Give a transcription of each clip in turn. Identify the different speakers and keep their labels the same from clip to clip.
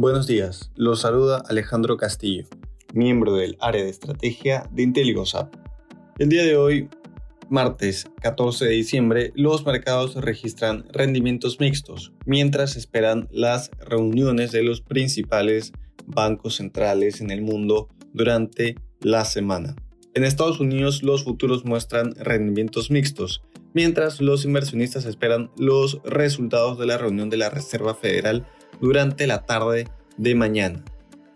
Speaker 1: Buenos días, los saluda Alejandro Castillo, miembro del área de estrategia de IntelliGoSap. El día de hoy, martes 14 de diciembre, los mercados registran rendimientos mixtos, mientras esperan las reuniones de los principales bancos centrales en el mundo durante la semana. En Estados Unidos los futuros muestran rendimientos mixtos, mientras los inversionistas esperan los resultados de la reunión de la Reserva Federal durante la tarde de mañana.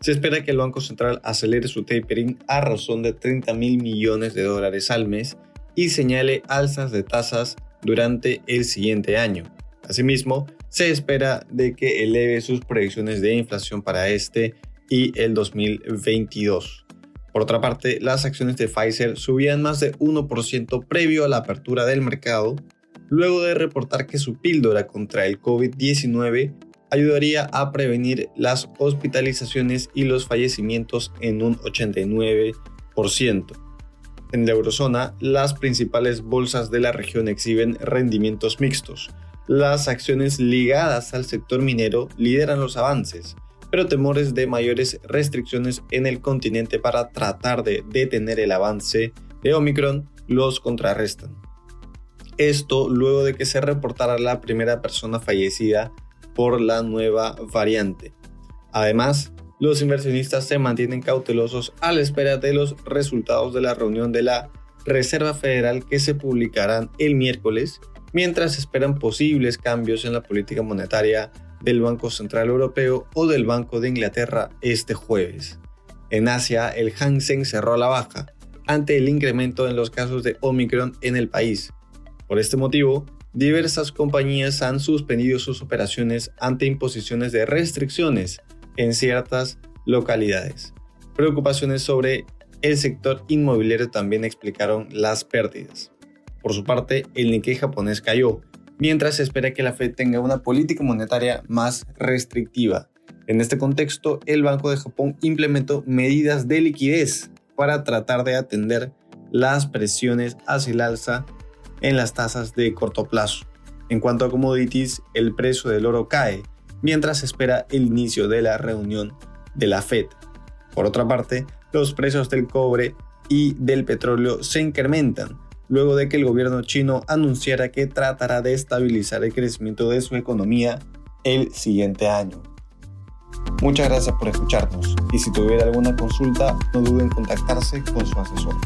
Speaker 1: Se espera que el Banco Central acelere su tapering a razón de 30 mil millones de dólares al mes y señale alzas de tasas durante el siguiente año. Asimismo, se espera de que eleve sus predicciones de inflación para este y el 2022. Por otra parte, las acciones de Pfizer subían más de 1% previo a la apertura del mercado, luego de reportar que su píldora contra el COVID-19 ayudaría a prevenir las hospitalizaciones y los fallecimientos en un 89%. En la eurozona, las principales bolsas de la región exhiben rendimientos mixtos. Las acciones ligadas al sector minero lideran los avances, pero temores de mayores restricciones en el continente para tratar de detener el avance de Omicron los contrarrestan. Esto luego de que se reportara la primera persona fallecida por la nueva variante. Además, los inversionistas se mantienen cautelosos a la espera de los resultados de la reunión de la Reserva Federal que se publicarán el miércoles, mientras esperan posibles cambios en la política monetaria del Banco Central Europeo o del Banco de Inglaterra este jueves. En Asia, el Hang Seng cerró a la baja ante el incremento en los casos de Omicron en el país. Por este motivo, diversas compañías han suspendido sus operaciones ante imposiciones de restricciones en ciertas localidades. Preocupaciones sobre el sector inmobiliario también explicaron las pérdidas. Por su parte, el Nikkei japonés cayó, mientras se espera que la Fed tenga una política monetaria más restrictiva. En este contexto, el Banco de Japón implementó medidas de liquidez para tratar de atender las presiones hacia el alza en las tasas de corto plazo. En cuanto a commodities, el precio del oro cae, mientras se espera el inicio de la reunión de la Fed. Por otra parte, los precios del cobre y del petróleo se incrementan, luego de que el gobierno chino anunciara que tratará de estabilizar el crecimiento de su economía el siguiente año. Muchas gracias por escucharnos y si tuviera alguna consulta no duden en contactarse con su asesor.